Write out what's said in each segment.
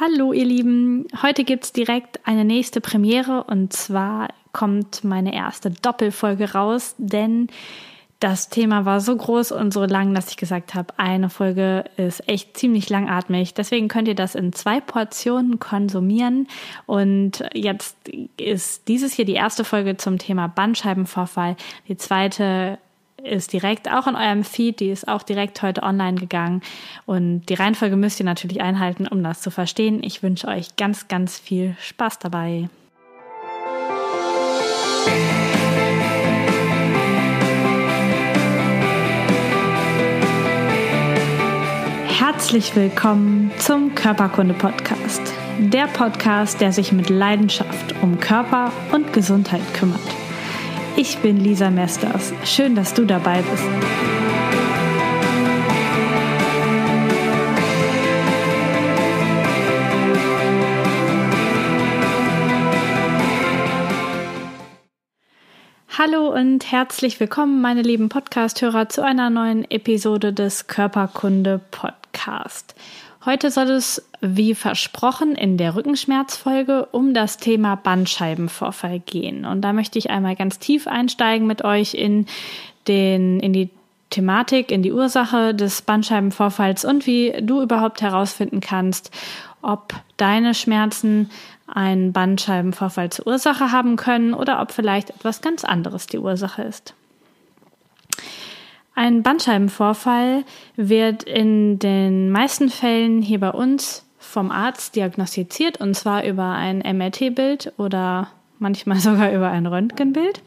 Hallo ihr Lieben, heute gibt es direkt eine nächste Premiere und zwar kommt meine erste Doppelfolge raus, denn das Thema war so groß und so lang, dass ich gesagt habe, eine Folge ist echt ziemlich langatmig. Deswegen könnt ihr das in zwei Portionen konsumieren. Und jetzt ist dieses hier die erste Folge zum Thema Bandscheibenvorfall. Die zweite ist direkt auch in eurem Feed, die ist auch direkt heute online gegangen. Und die Reihenfolge müsst ihr natürlich einhalten, um das zu verstehen. Ich wünsche euch ganz, ganz viel Spaß dabei. Herzlich willkommen zum Körperkunde Podcast. Der Podcast, der sich mit Leidenschaft um Körper und Gesundheit kümmert. Ich bin Lisa Mesters. Schön, dass du dabei bist. Hallo und herzlich willkommen, meine lieben Podcast-Hörer, zu einer neuen Episode des Körperkunde Podcast. Heute soll es, wie versprochen, in der Rückenschmerzfolge um das Thema Bandscheibenvorfall gehen. Und da möchte ich einmal ganz tief einsteigen mit euch in den, in die Thematik, in die Ursache des Bandscheibenvorfalls und wie du überhaupt herausfinden kannst, ob deine Schmerzen einen Bandscheibenvorfall zur Ursache haben können oder ob vielleicht etwas ganz anderes die Ursache ist. Ein Bandscheibenvorfall wird in den meisten Fällen hier bei uns vom Arzt diagnostiziert und zwar über ein MRT-Bild oder manchmal sogar über ein Röntgenbild.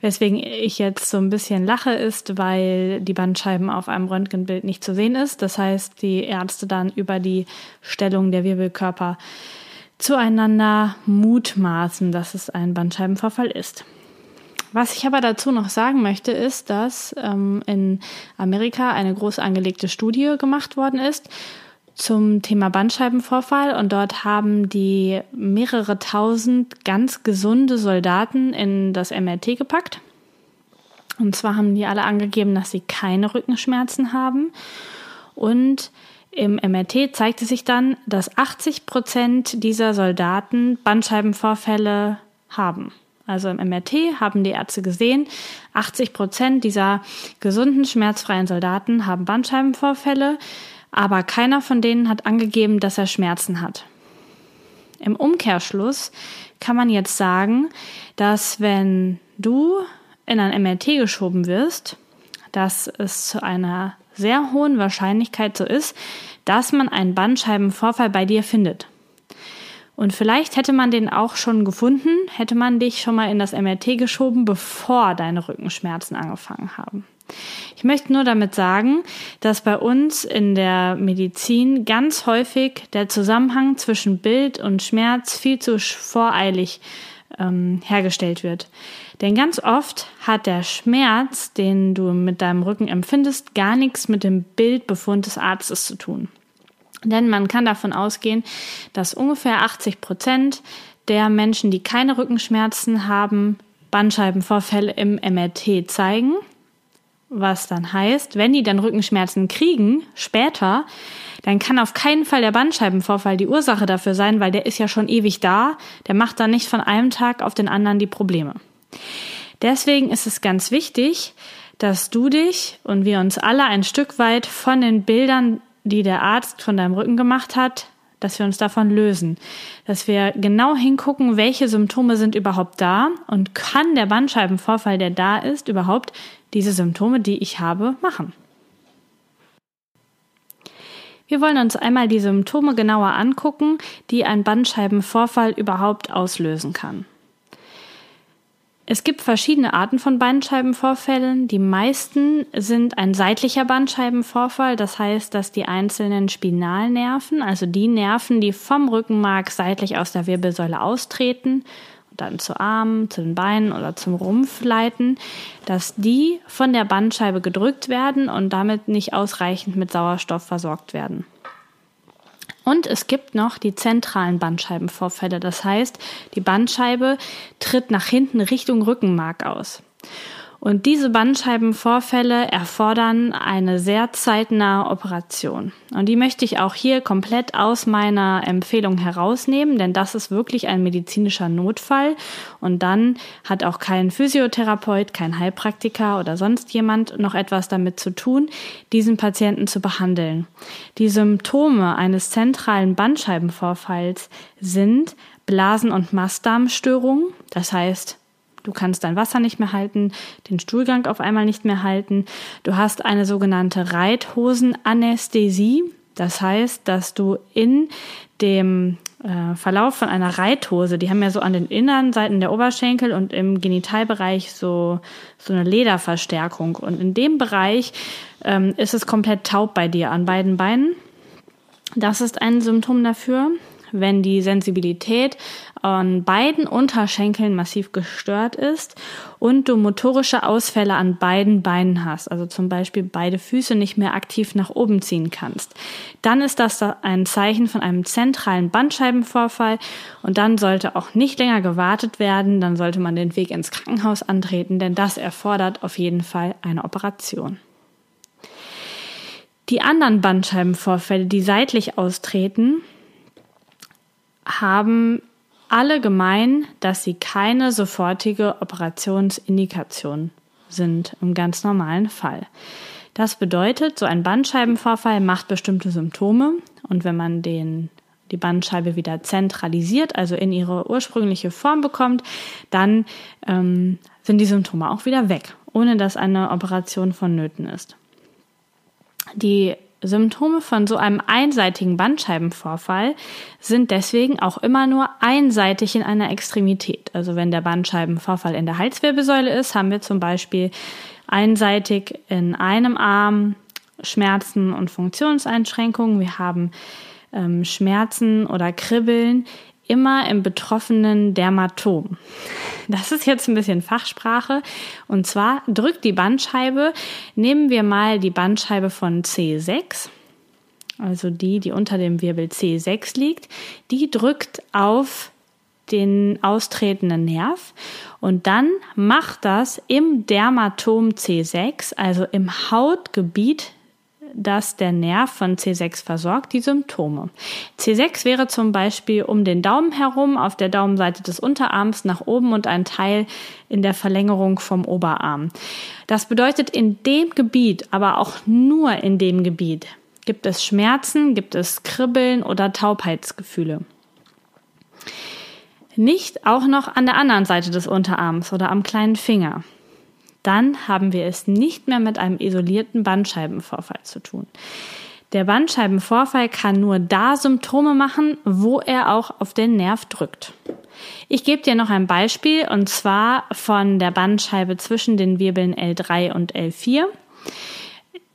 Weswegen ich jetzt so ein bisschen lache, ist, weil die Bandscheiben auf einem Röntgenbild nicht zu sehen ist. Das heißt, die Ärzte dann über die Stellung der Wirbelkörper zueinander mutmaßen, dass es ein Bandscheibenvorfall ist. Was ich aber dazu noch sagen möchte, ist, dass ähm, in Amerika eine groß angelegte Studie gemacht worden ist zum Thema Bandscheibenvorfall und dort haben die mehrere tausend ganz gesunde Soldaten in das MRT gepackt. Und zwar haben die alle angegeben, dass sie keine Rückenschmerzen haben. Und im MRT zeigte sich dann, dass 80 Prozent dieser Soldaten Bandscheibenvorfälle haben. Also im MRT haben die Ärzte gesehen, 80 Prozent dieser gesunden, schmerzfreien Soldaten haben Bandscheibenvorfälle, aber keiner von denen hat angegeben, dass er Schmerzen hat. Im Umkehrschluss kann man jetzt sagen, dass wenn du in ein MRT geschoben wirst, dass es zu einer sehr hohen Wahrscheinlichkeit so ist, dass man einen Bandscheibenvorfall bei dir findet. Und vielleicht hätte man den auch schon gefunden, hätte man dich schon mal in das MRT geschoben, bevor deine Rückenschmerzen angefangen haben. Ich möchte nur damit sagen, dass bei uns in der Medizin ganz häufig der Zusammenhang zwischen Bild und Schmerz viel zu voreilig ähm, hergestellt wird. Denn ganz oft hat der Schmerz, den du mit deinem Rücken empfindest, gar nichts mit dem Bildbefund des Arztes zu tun. Denn man kann davon ausgehen, dass ungefähr 80 Prozent der Menschen, die keine Rückenschmerzen haben, Bandscheibenvorfälle im MRT zeigen. Was dann heißt, wenn die dann Rückenschmerzen kriegen, später, dann kann auf keinen Fall der Bandscheibenvorfall die Ursache dafür sein, weil der ist ja schon ewig da. Der macht dann nicht von einem Tag auf den anderen die Probleme. Deswegen ist es ganz wichtig, dass du dich und wir uns alle ein Stück weit von den Bildern die der Arzt von deinem Rücken gemacht hat, dass wir uns davon lösen. Dass wir genau hingucken, welche Symptome sind überhaupt da und kann der Bandscheibenvorfall, der da ist, überhaupt diese Symptome, die ich habe, machen. Wir wollen uns einmal die Symptome genauer angucken, die ein Bandscheibenvorfall überhaupt auslösen kann. Es gibt verschiedene Arten von Bandscheibenvorfällen. Die meisten sind ein seitlicher Bandscheibenvorfall. Das heißt, dass die einzelnen Spinalnerven, also die Nerven, die vom Rückenmark seitlich aus der Wirbelsäule austreten und dann zu Armen, zu den Beinen oder zum Rumpf leiten, dass die von der Bandscheibe gedrückt werden und damit nicht ausreichend mit Sauerstoff versorgt werden. Und es gibt noch die zentralen Bandscheibenvorfälle. Das heißt, die Bandscheibe tritt nach hinten Richtung Rückenmark aus. Und diese Bandscheibenvorfälle erfordern eine sehr zeitnahe Operation. Und die möchte ich auch hier komplett aus meiner Empfehlung herausnehmen, denn das ist wirklich ein medizinischer Notfall. Und dann hat auch kein Physiotherapeut, kein Heilpraktiker oder sonst jemand noch etwas damit zu tun, diesen Patienten zu behandeln. Die Symptome eines zentralen Bandscheibenvorfalls sind Blasen- und Mastdarmstörungen, das heißt Du kannst dein Wasser nicht mehr halten, den Stuhlgang auf einmal nicht mehr halten. Du hast eine sogenannte Reithosenanästhesie. Das heißt, dass du in dem äh, Verlauf von einer Reithose, die haben ja so an den inneren Seiten der Oberschenkel und im Genitalbereich so, so eine Lederverstärkung. Und in dem Bereich ähm, ist es komplett taub bei dir an beiden Beinen. Das ist ein Symptom dafür wenn die Sensibilität an beiden Unterschenkeln massiv gestört ist und du motorische Ausfälle an beiden Beinen hast, also zum Beispiel beide Füße nicht mehr aktiv nach oben ziehen kannst, dann ist das ein Zeichen von einem zentralen Bandscheibenvorfall und dann sollte auch nicht länger gewartet werden, dann sollte man den Weg ins Krankenhaus antreten, denn das erfordert auf jeden Fall eine Operation. Die anderen Bandscheibenvorfälle, die seitlich austreten, haben alle gemein, dass sie keine sofortige Operationsindikation sind im ganz normalen Fall. Das bedeutet, so ein Bandscheibenvorfall macht bestimmte Symptome und wenn man den die Bandscheibe wieder zentralisiert, also in ihre ursprüngliche Form bekommt, dann ähm, sind die Symptome auch wieder weg, ohne dass eine Operation vonnöten ist. Die Symptome von so einem einseitigen Bandscheibenvorfall sind deswegen auch immer nur einseitig in einer Extremität. Also wenn der Bandscheibenvorfall in der Halswirbelsäule ist, haben wir zum Beispiel einseitig in einem Arm Schmerzen und Funktionseinschränkungen. Wir haben ähm, Schmerzen oder Kribbeln immer im betroffenen Dermatom. Das ist jetzt ein bisschen Fachsprache. Und zwar drückt die Bandscheibe, nehmen wir mal die Bandscheibe von C6, also die, die unter dem Wirbel C6 liegt, die drückt auf den austretenden Nerv und dann macht das im Dermatom C6, also im Hautgebiet dass der Nerv von C6 versorgt, die Symptome. C6 wäre zum Beispiel um den Daumen herum auf der Daumenseite des Unterarms nach oben und ein Teil in der Verlängerung vom Oberarm. Das bedeutet, in dem Gebiet, aber auch nur in dem Gebiet, gibt es Schmerzen, gibt es Kribbeln oder Taubheitsgefühle. Nicht auch noch an der anderen Seite des Unterarms oder am kleinen Finger dann haben wir es nicht mehr mit einem isolierten Bandscheibenvorfall zu tun. Der Bandscheibenvorfall kann nur da Symptome machen, wo er auch auf den Nerv drückt. Ich gebe dir noch ein Beispiel und zwar von der Bandscheibe zwischen den Wirbeln L3 und L4.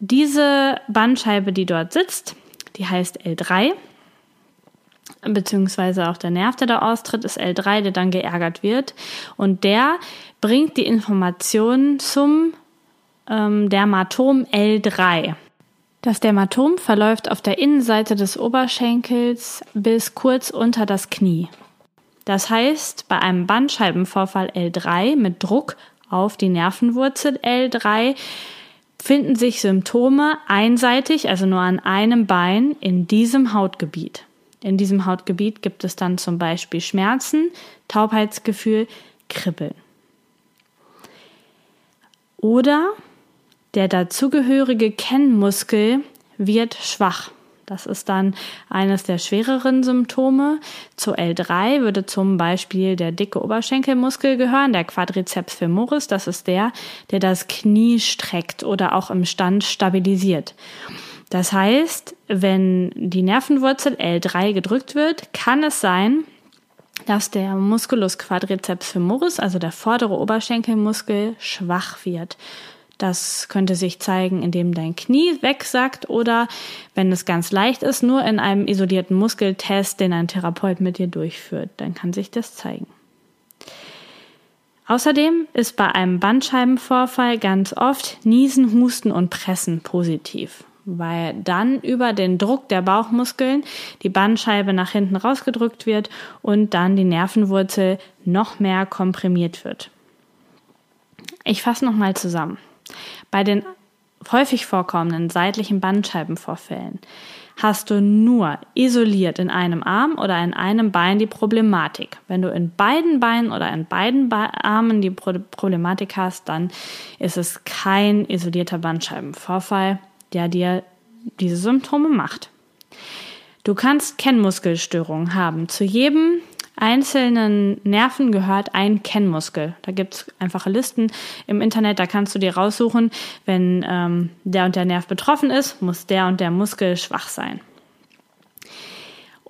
Diese Bandscheibe, die dort sitzt, die heißt L3 beziehungsweise auch der Nerv, der da austritt, ist L3, der dann geärgert wird. Und der bringt die Information zum ähm, Dermatom L3. Das Dermatom verläuft auf der Innenseite des Oberschenkels bis kurz unter das Knie. Das heißt, bei einem Bandscheibenvorfall L3 mit Druck auf die Nervenwurzel L3 finden sich Symptome einseitig, also nur an einem Bein in diesem Hautgebiet. In diesem Hautgebiet gibt es dann zum Beispiel Schmerzen, Taubheitsgefühl, Kribbeln. Oder der dazugehörige Kennmuskel wird schwach. Das ist dann eines der schwereren Symptome. Zu L3 würde zum Beispiel der dicke Oberschenkelmuskel gehören, der Quadriceps femoris. Das ist der, der das Knie streckt oder auch im Stand stabilisiert. Das heißt, wenn die Nervenwurzel L3 gedrückt wird, kann es sein, dass der Musculus quadriceps femoris, also der vordere Oberschenkelmuskel, schwach wird. Das könnte sich zeigen, indem dein Knie wegsackt oder, wenn es ganz leicht ist, nur in einem isolierten Muskeltest, den ein Therapeut mit dir durchführt. Dann kann sich das zeigen. Außerdem ist bei einem Bandscheibenvorfall ganz oft Niesen, Husten und Pressen positiv weil dann über den Druck der Bauchmuskeln die Bandscheibe nach hinten rausgedrückt wird und dann die Nervenwurzel noch mehr komprimiert wird. Ich fasse nochmal zusammen. Bei den häufig vorkommenden seitlichen Bandscheibenvorfällen hast du nur isoliert in einem Arm oder in einem Bein die Problematik. Wenn du in beiden Beinen oder in beiden Armen die Problematik hast, dann ist es kein isolierter Bandscheibenvorfall, der dir diese Symptome macht. Du kannst Kennmuskelstörungen haben. Zu jedem einzelnen Nerven gehört ein Kennmuskel. Da gibt es einfache Listen im Internet, da kannst du dir raussuchen, wenn ähm, der und der Nerv betroffen ist, muss der und der Muskel schwach sein.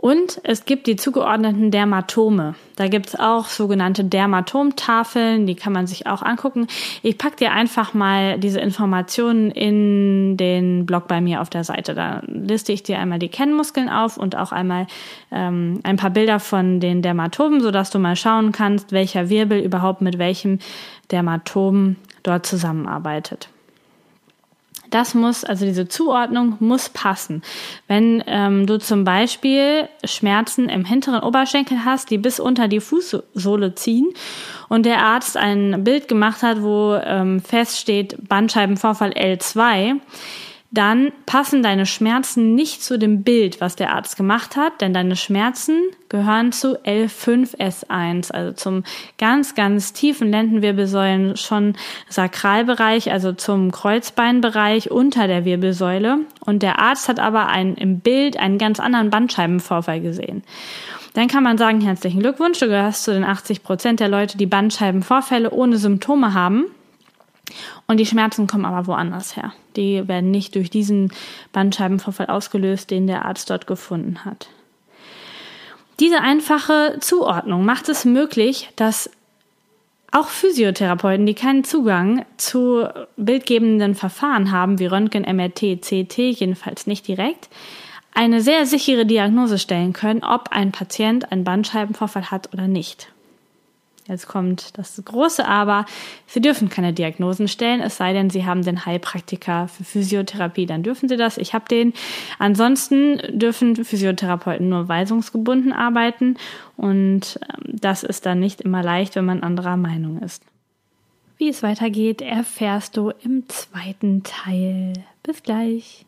Und es gibt die zugeordneten Dermatome. Da gibt es auch sogenannte Dermatomtafeln, die kann man sich auch angucken. Ich packe dir einfach mal diese Informationen in den Blog bei mir auf der Seite. Da liste ich dir einmal die Kennmuskeln auf und auch einmal ähm, ein paar Bilder von den Dermatomen, sodass du mal schauen kannst, welcher Wirbel überhaupt mit welchem Dermatom dort zusammenarbeitet. Das muss, also diese Zuordnung muss passen. Wenn ähm, du zum Beispiel Schmerzen im hinteren Oberschenkel hast, die bis unter die Fußsohle ziehen und der Arzt ein Bild gemacht hat, wo ähm, feststeht Bandscheibenvorfall L2, dann passen deine Schmerzen nicht zu dem Bild, was der Arzt gemacht hat, denn deine Schmerzen gehören zu L5S1, also zum ganz, ganz tiefen Lendenwirbelsäulen, schon Sakralbereich, also zum Kreuzbeinbereich unter der Wirbelsäule. Und der Arzt hat aber ein, im Bild einen ganz anderen Bandscheibenvorfall gesehen. Dann kann man sagen, herzlichen Glückwunsch, du gehörst zu den 80 Prozent der Leute, die Bandscheibenvorfälle ohne Symptome haben. Und die Schmerzen kommen aber woanders her. Die werden nicht durch diesen Bandscheibenvorfall ausgelöst, den der Arzt dort gefunden hat. Diese einfache Zuordnung macht es möglich, dass auch Physiotherapeuten, die keinen Zugang zu bildgebenden Verfahren haben, wie Röntgen, MRT, CT, jedenfalls nicht direkt, eine sehr sichere Diagnose stellen können, ob ein Patient einen Bandscheibenvorfall hat oder nicht. Jetzt kommt das große Aber. Sie dürfen keine Diagnosen stellen, es sei denn, Sie haben den Heilpraktiker für Physiotherapie, dann dürfen Sie das. Ich habe den. Ansonsten dürfen Physiotherapeuten nur weisungsgebunden arbeiten und ähm, das ist dann nicht immer leicht, wenn man anderer Meinung ist. Wie es weitergeht, erfährst du im zweiten Teil. Bis gleich.